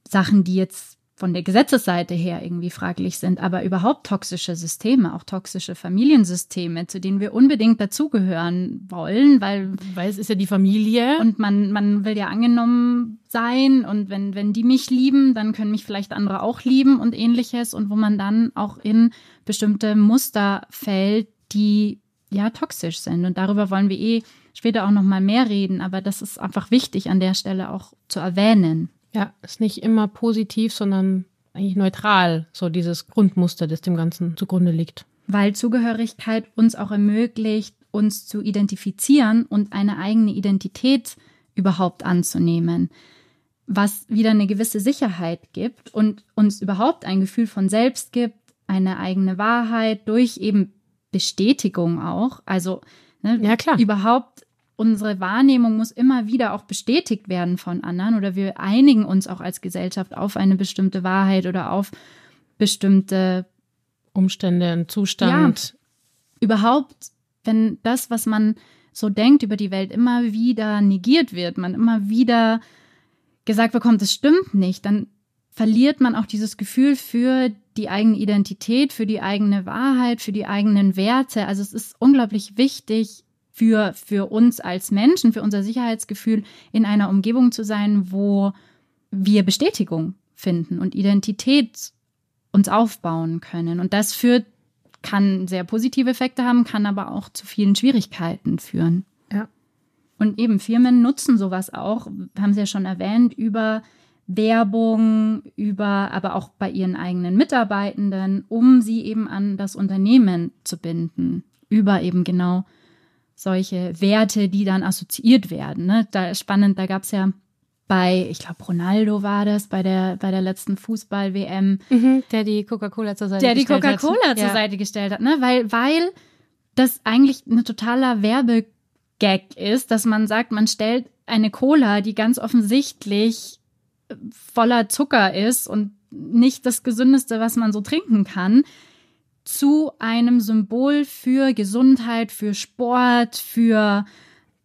Sachen, die jetzt von der Gesetzesseite her irgendwie fraglich sind, aber überhaupt toxische Systeme, auch toxische Familiensysteme, zu denen wir unbedingt dazugehören wollen, weil weil es ist ja die Familie. Und man man will ja angenommen sein und wenn wenn die mich lieben, dann können mich vielleicht andere auch lieben und ähnliches und wo man dann auch in bestimmte Muster fällt, die ja toxisch sind und darüber wollen wir eh später auch noch mal mehr reden, aber das ist einfach wichtig an der Stelle auch zu erwähnen. Ja, ist nicht immer positiv, sondern eigentlich neutral, so dieses Grundmuster, das dem Ganzen zugrunde liegt. Weil Zugehörigkeit uns auch ermöglicht, uns zu identifizieren und eine eigene Identität überhaupt anzunehmen, was wieder eine gewisse Sicherheit gibt und uns überhaupt ein Gefühl von selbst gibt, eine eigene Wahrheit durch eben Bestätigung auch. Also Ne? Ja, klar. Überhaupt unsere Wahrnehmung muss immer wieder auch bestätigt werden von anderen oder wir einigen uns auch als Gesellschaft auf eine bestimmte Wahrheit oder auf bestimmte Umstände, und Zustand. Ja, überhaupt, wenn das, was man so denkt über die Welt, immer wieder negiert wird, man immer wieder gesagt bekommt, es stimmt nicht, dann verliert man auch dieses Gefühl für die eigene Identität, für die eigene Wahrheit, für die eigenen Werte. Also es ist unglaublich wichtig für, für uns als Menschen, für unser Sicherheitsgefühl, in einer Umgebung zu sein, wo wir Bestätigung finden und Identität uns aufbauen können. Und das führt, kann sehr positive Effekte haben, kann aber auch zu vielen Schwierigkeiten führen. Ja. Und eben Firmen nutzen sowas auch, haben Sie ja schon erwähnt, über Werbung, über, aber auch bei ihren eigenen Mitarbeitenden, um sie eben an das Unternehmen zu binden, über eben genau solche Werte, die dann assoziiert werden. Ne? Da ist spannend, da gab es ja bei, ich glaube, Ronaldo war das, bei der, bei der letzten Fußball-WM. Mhm, der die Coca-Cola zur Seite gestellt hat. Der die Coca-Cola zur ja. Seite gestellt hat, ne? Weil, weil das eigentlich ein totaler Werbegag ist, dass man sagt, man stellt eine Cola, die ganz offensichtlich voller Zucker ist und nicht das Gesündeste, was man so trinken kann, zu einem Symbol für Gesundheit, für Sport, für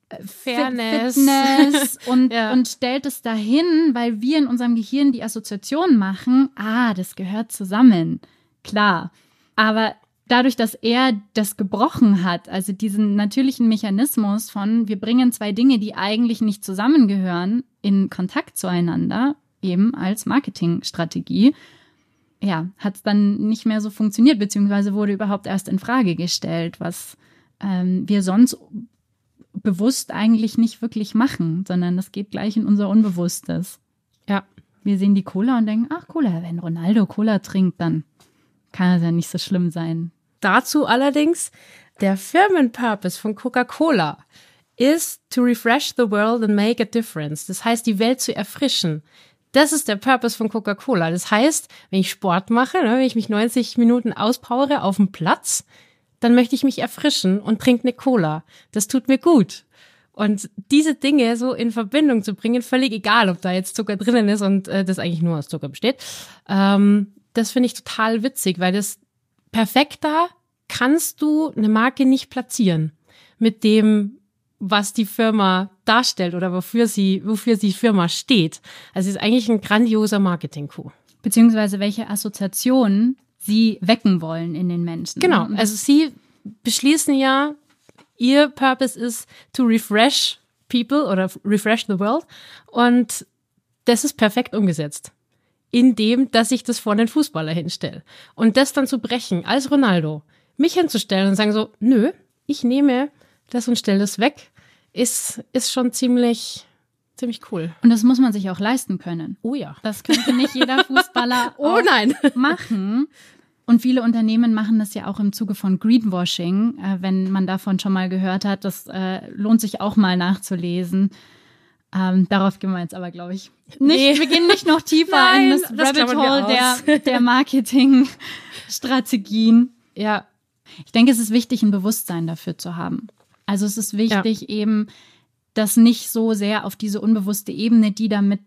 äh, Fairness, Fitness [LAUGHS] und, ja. und stellt es dahin, weil wir in unserem Gehirn die Assoziation machen, ah, das gehört zusammen. Klar. Aber dadurch, dass er das gebrochen hat, also diesen natürlichen Mechanismus von, wir bringen zwei Dinge, die eigentlich nicht zusammengehören, in Kontakt zueinander, eben als Marketingstrategie, ja, hat es dann nicht mehr so funktioniert, beziehungsweise wurde überhaupt erst in Frage gestellt, was ähm, wir sonst bewusst eigentlich nicht wirklich machen, sondern das geht gleich in unser Unbewusstes. Ja. Wir sehen die Cola und denken, ach Cola, wenn Ronaldo Cola trinkt, dann kann es ja nicht so schlimm sein. Dazu allerdings, der Firmenpurpose von Coca-Cola ist to refresh the world and make a difference. Das heißt, die Welt zu erfrischen. Das ist der Purpose von Coca-Cola. Das heißt, wenn ich Sport mache, ne, wenn ich mich 90 Minuten auspowere auf dem Platz, dann möchte ich mich erfrischen und trinke eine Cola. Das tut mir gut. Und diese Dinge so in Verbindung zu bringen, völlig egal, ob da jetzt Zucker drinnen ist und äh, das eigentlich nur aus Zucker besteht, ähm, das finde ich total witzig, weil das perfekter kannst du eine Marke nicht platzieren mit dem, was die Firma darstellt oder wofür sie, wofür die Firma steht. Also es ist eigentlich ein grandioser Marketing-Coup. Beziehungsweise welche Assoziationen sie wecken wollen in den Menschen. Genau, also sie beschließen ja, ihr Purpose ist to refresh people oder refresh the world und das ist perfekt umgesetzt. Indem, dass ich das vor den Fußballer hinstelle. Und das dann zu brechen, als Ronaldo, mich hinzustellen und sagen so, nö, ich nehme das und stelle das weg, ist, ist schon ziemlich, ziemlich cool. Und das muss man sich auch leisten können. Oh ja. Das könnte nicht jeder [LAUGHS] Fußballer oh nein. machen. Und viele Unternehmen machen das ja auch im Zuge von Greenwashing. Äh, wenn man davon schon mal gehört hat, das äh, lohnt sich auch mal nachzulesen. Ähm, darauf gehen wir jetzt aber, glaube ich, nicht. Nee. Wir gehen nicht noch tiefer [LAUGHS] Nein, in das, das Rabbit Hole der, [LAUGHS] der Marketingstrategien. Ja. Ich denke, es ist wichtig, ein Bewusstsein dafür zu haben. Also es ist wichtig, ja. eben das nicht so sehr auf diese unbewusste Ebene, die damit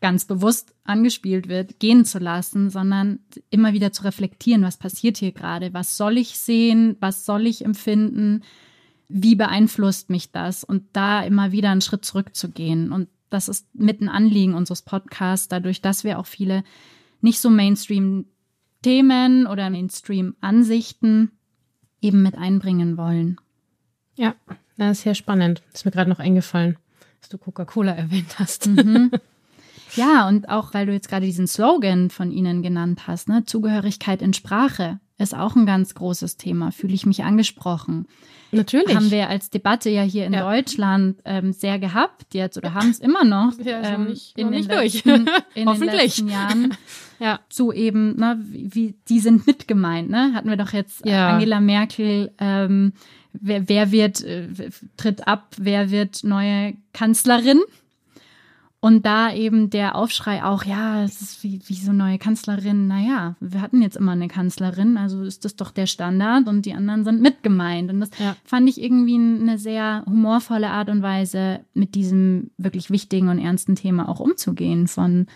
ganz bewusst angespielt wird, gehen zu lassen, sondern immer wieder zu reflektieren, was passiert hier gerade, was soll ich sehen, was soll ich empfinden, wie beeinflusst mich das und da immer wieder einen Schritt zurückzugehen. Und das ist mit ein Anliegen unseres Podcasts, dadurch, dass wir auch viele nicht so Mainstream-Themen oder Mainstream-Ansichten eben mit einbringen wollen. Ja, das ist sehr spannend. Ist mir gerade noch eingefallen, dass du Coca-Cola [LAUGHS] erwähnt hast. Mhm. Ja, und auch weil du jetzt gerade diesen Slogan von Ihnen genannt hast, ne, Zugehörigkeit in Sprache ist auch ein ganz großes Thema. Fühle ich mich angesprochen? Natürlich. Haben wir als Debatte ja hier in ja. Deutschland ähm, sehr gehabt jetzt oder haben es [LAUGHS] immer noch ja, ähm, nicht, in, den letzten, in [LAUGHS] den letzten Jahren. [LAUGHS] ja. Zu eben, ne, wie, die sind mit gemeint, ne? Hatten wir doch jetzt ja. Angela Merkel, ähm, wer, wer wird, äh, tritt ab, wer wird neue Kanzlerin? Und da eben der Aufschrei auch, ja, es ist wie, wie so neue Kanzlerin, naja, wir hatten jetzt immer eine Kanzlerin, also ist das doch der Standard und die anderen sind mitgemeint. Und das ja. fand ich irgendwie eine sehr humorvolle Art und Weise, mit diesem wirklich wichtigen und ernsten Thema auch umzugehen, von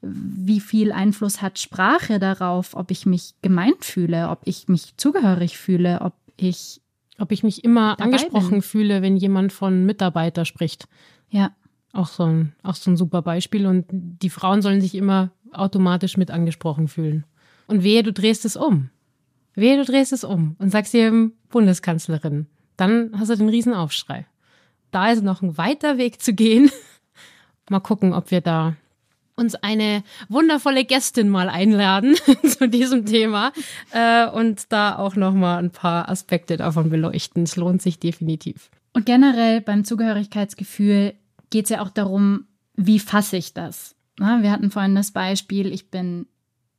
wie viel Einfluss hat Sprache darauf, ob ich mich gemeint fühle, ob ich mich zugehörig fühle, ob ich. Ob ich mich immer angesprochen bin. fühle, wenn jemand von Mitarbeiter spricht. Ja. Auch so, ein, auch so ein super Beispiel. Und die Frauen sollen sich immer automatisch mit angesprochen fühlen. Und wehe, du drehst es um. Wehe, du drehst es um und sagst dir Bundeskanzlerin. Dann hast du den Riesenaufschrei. Da ist noch ein weiter Weg zu gehen. [LAUGHS] mal gucken, ob wir da uns eine wundervolle Gästin mal einladen [LAUGHS] zu diesem Thema äh, und da auch noch mal ein paar Aspekte davon beleuchten. Es lohnt sich definitiv. Und generell beim Zugehörigkeitsgefühl geht es ja auch darum, wie fasse ich das? Na, wir hatten vorhin das Beispiel, ich bin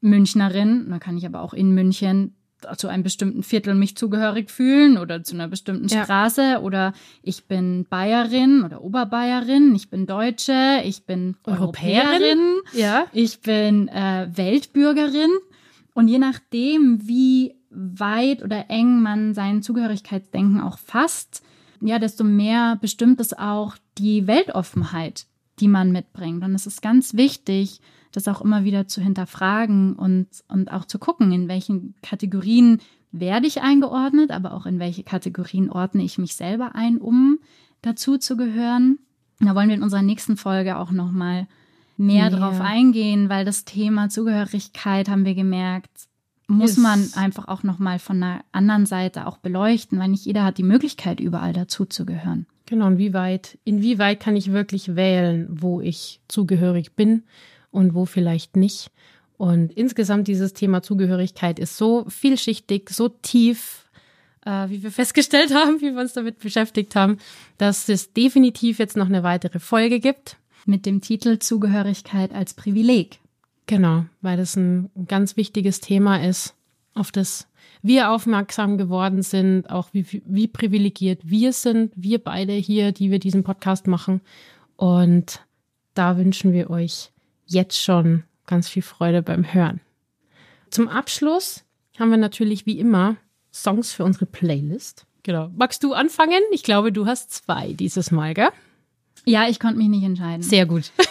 Münchnerin, da kann ich aber auch in München zu einem bestimmten Viertel mich zugehörig fühlen oder zu einer bestimmten ja. Straße oder ich bin Bayerin oder Oberbayerin, ich bin Deutsche, ich bin Europäerin, Europäerin ja. ich bin äh, Weltbürgerin und je nachdem, wie weit oder eng man sein Zugehörigkeitsdenken auch fasst, ja, desto mehr bestimmt es auch die Weltoffenheit, die man mitbringt. Und es ist ganz wichtig, das auch immer wieder zu hinterfragen und, und auch zu gucken, in welchen Kategorien werde ich eingeordnet, aber auch in welche Kategorien ordne ich mich selber ein, um dazu zu gehören. Da wollen wir in unserer nächsten Folge auch nochmal mehr, mehr drauf eingehen, weil das Thema Zugehörigkeit, haben wir gemerkt, muss man einfach auch nochmal von einer anderen Seite auch beleuchten, weil nicht jeder hat die Möglichkeit, überall dazu zu gehören. Genau, und wie weit, inwieweit kann ich wirklich wählen, wo ich zugehörig bin und wo vielleicht nicht. Und insgesamt dieses Thema Zugehörigkeit ist so vielschichtig, so tief, äh, wie wir [LAUGHS] festgestellt haben, wie wir uns damit beschäftigt haben, dass es definitiv jetzt noch eine weitere Folge gibt. Mit dem Titel Zugehörigkeit als Privileg. Genau, weil das ein ganz wichtiges Thema ist, auf das wir aufmerksam geworden sind, auch wie, wie privilegiert wir sind, wir beide hier, die wir diesen Podcast machen. Und da wünschen wir euch jetzt schon ganz viel Freude beim Hören. Zum Abschluss haben wir natürlich wie immer Songs für unsere Playlist. Genau. Magst du anfangen? Ich glaube, du hast zwei dieses Mal, gell? Ja, ich konnte mich nicht entscheiden. Sehr gut. [LAUGHS]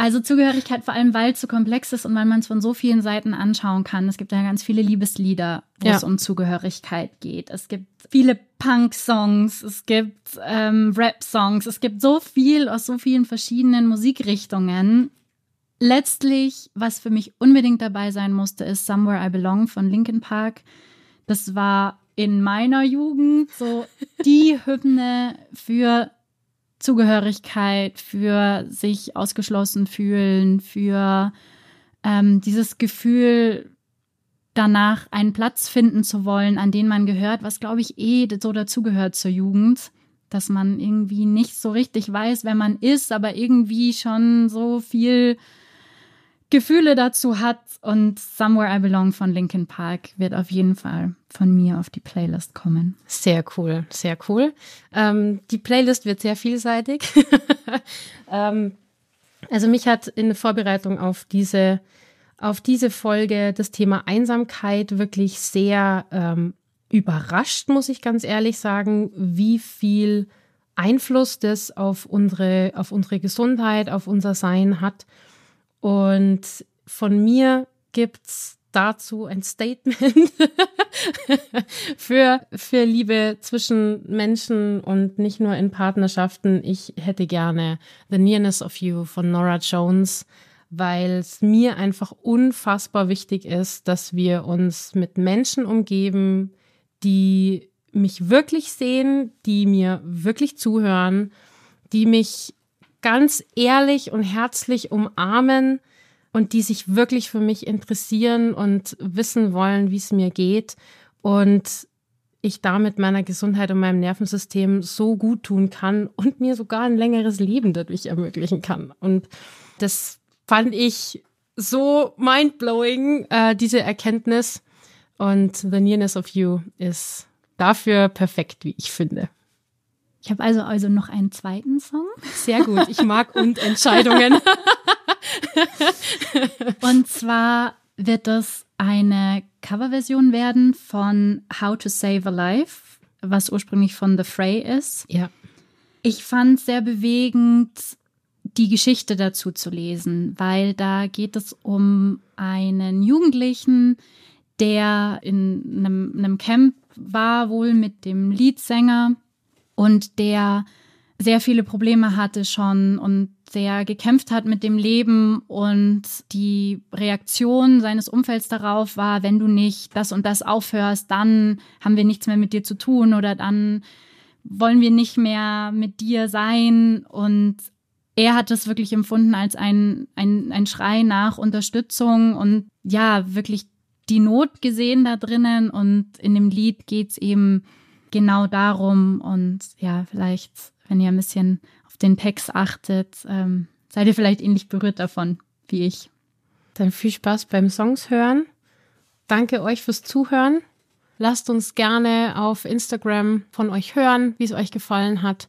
Also Zugehörigkeit vor allem, weil es so komplex ist und weil man es von so vielen Seiten anschauen kann. Es gibt ja ganz viele Liebeslieder, wo ja. es um Zugehörigkeit geht. Es gibt viele Punk-Songs, es gibt ähm, Rap-Songs, es gibt so viel aus so vielen verschiedenen Musikrichtungen. Letztlich, was für mich unbedingt dabei sein musste, ist Somewhere I Belong von Linkin Park. Das war in meiner Jugend so die [LAUGHS] Hymne für Zugehörigkeit, für sich ausgeschlossen fühlen, für ähm, dieses Gefühl, danach einen Platz finden zu wollen, an den man gehört, was glaube ich eh so dazugehört zur Jugend, dass man irgendwie nicht so richtig weiß, wer man ist, aber irgendwie schon so viel Gefühle dazu hat und Somewhere I Belong von Linkin Park wird auf jeden Fall von mir auf die Playlist kommen. Sehr cool, sehr cool. Ähm, die Playlist wird sehr vielseitig. [LAUGHS] ähm, also mich hat in Vorbereitung auf diese, auf diese Folge das Thema Einsamkeit wirklich sehr ähm, überrascht, muss ich ganz ehrlich sagen, wie viel Einfluss das auf unsere, auf unsere Gesundheit, auf unser Sein hat. Und von mir gibt's dazu ein Statement [LAUGHS] für, für Liebe zwischen Menschen und nicht nur in Partnerschaften. Ich hätte gerne The Nearness of You von Nora Jones, weil es mir einfach unfassbar wichtig ist, dass wir uns mit Menschen umgeben, die mich wirklich sehen, die mir wirklich zuhören, die mich ganz ehrlich und herzlich umarmen und die sich wirklich für mich interessieren und wissen wollen, wie es mir geht und ich damit meiner Gesundheit und meinem Nervensystem so gut tun kann und mir sogar ein längeres Leben dadurch ermöglichen kann. Und das fand ich so mindblowing, äh, diese Erkenntnis. Und The Nearness of You ist dafür perfekt, wie ich finde. Ich habe also also noch einen zweiten Song. Sehr gut. Ich mag und Entscheidungen. [LAUGHS] und zwar wird das eine Coverversion werden von How to Save a Life, was ursprünglich von The Fray ist. Ja. Ich fand sehr bewegend, die Geschichte dazu zu lesen, weil da geht es um einen Jugendlichen, der in einem, einem Camp war, wohl mit dem Leadsänger und der sehr viele Probleme hatte schon und sehr gekämpft hat mit dem Leben und die Reaktion seines Umfelds darauf war, wenn du nicht das und das aufhörst, dann haben wir nichts mehr mit dir zu tun oder dann wollen wir nicht mehr mit dir sein. Und er hat es wirklich empfunden als ein, ein, ein Schrei nach Unterstützung und ja, wirklich die Not gesehen da drinnen und in dem Lied geht's eben genau darum. Und ja, vielleicht, wenn ihr ein bisschen auf den Text achtet, ähm, seid ihr vielleicht ähnlich berührt davon wie ich. Dann viel Spaß beim Songs hören. Danke euch fürs Zuhören. Lasst uns gerne auf Instagram von euch hören, wie es euch gefallen hat.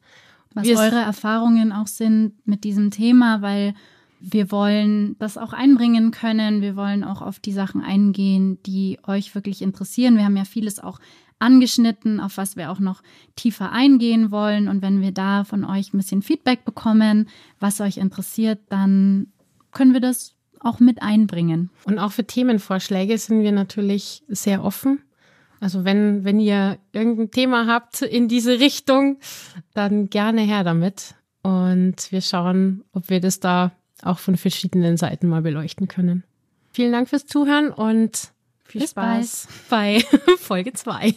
Was wir eure Erfahrungen auch sind mit diesem Thema, weil wir wollen das auch einbringen können. Wir wollen auch auf die Sachen eingehen, die euch wirklich interessieren. Wir haben ja vieles auch angeschnitten, auf was wir auch noch tiefer eingehen wollen. Und wenn wir da von euch ein bisschen Feedback bekommen, was euch interessiert, dann können wir das auch mit einbringen. Und auch für Themenvorschläge sind wir natürlich sehr offen. Also wenn, wenn ihr irgendein Thema habt in diese Richtung, dann gerne her damit. Und wir schauen, ob wir das da auch von verschiedenen Seiten mal beleuchten können. Vielen Dank fürs Zuhören und viel Bis Spaß bald. bei [LAUGHS] Folge 2.